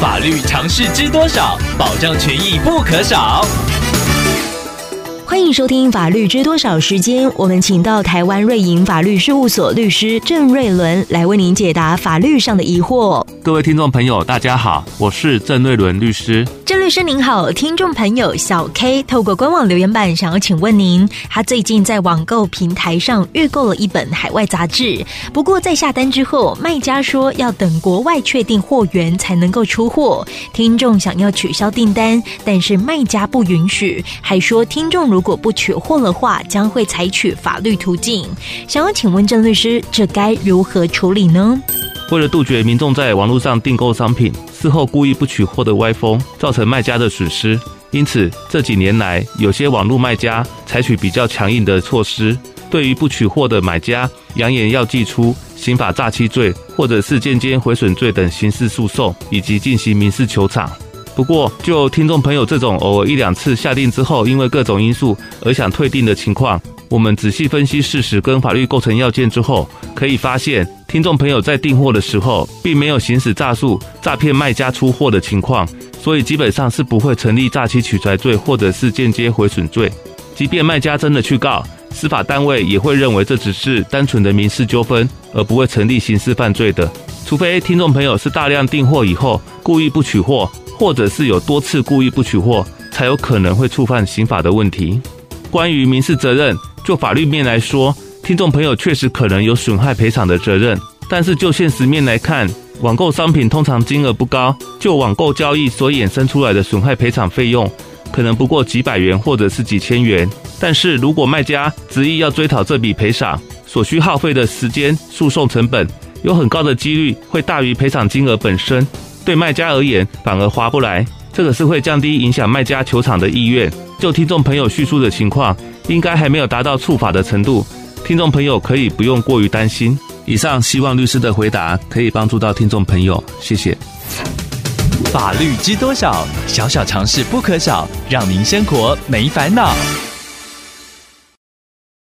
法律常识知多少？保障权益不可少。欢迎收听《法律知多少》时间，我们请到台湾瑞银法律事务所律师郑瑞伦来为您解答法律上的疑惑。各位听众朋友，大家好，我是郑瑞伦律师。郑律师您好，听众朋友小 K 透过官网留言板想要请问您，他最近在网购平台上预购了一本海外杂志，不过在下单之后，卖家说要等国外确定货源才能够出货。听众想要取消订单，但是卖家不允许，还说听众如如果不取货的话，将会采取法律途径。想要请问郑律师，这该如何处理呢？为了杜绝民众在网络上订购商品，事后故意不取货的歪风，造成卖家的损失，因此这几年来，有些网络卖家采取比较强硬的措施，对于不取货的买家，扬言要祭出刑法诈欺罪，或者是间接毁损罪等刑事诉讼，以及进行民事求偿。不过，就听众朋友这种偶尔一两次下定之后，因为各种因素而想退订的情况，我们仔细分析事实跟法律构成要件之后，可以发现。听众朋友在订货的时候，并没有行使诈术诈骗卖家出货的情况，所以基本上是不会成立诈欺取财罪或者是间接毁损罪。即便卖家真的去告，司法单位也会认为这只是单纯的民事纠纷，而不会成立刑事犯罪的。除非听众朋友是大量订货以后故意不取货，或者是有多次故意不取货，才有可能会触犯刑法的问题。关于民事责任，就法律面来说。听众朋友确实可能有损害赔偿的责任，但是就现实面来看，网购商品通常金额不高，就网购交易所衍生出来的损害赔偿费用，可能不过几百元或者是几千元。但是如果卖家执意要追讨这笔赔偿，所需耗费的时间、诉讼成本，有很高的几率会大于赔偿金额本身，对卖家而言反而划不来，这个是会降低影响卖家球场的意愿。就听众朋友叙述的情况，应该还没有达到触法的程度。听众朋友可以不用过于担心。以上希望律师的回答可以帮助到听众朋友，谢谢。法律知多少？小小常识不可少，让您生活没烦恼。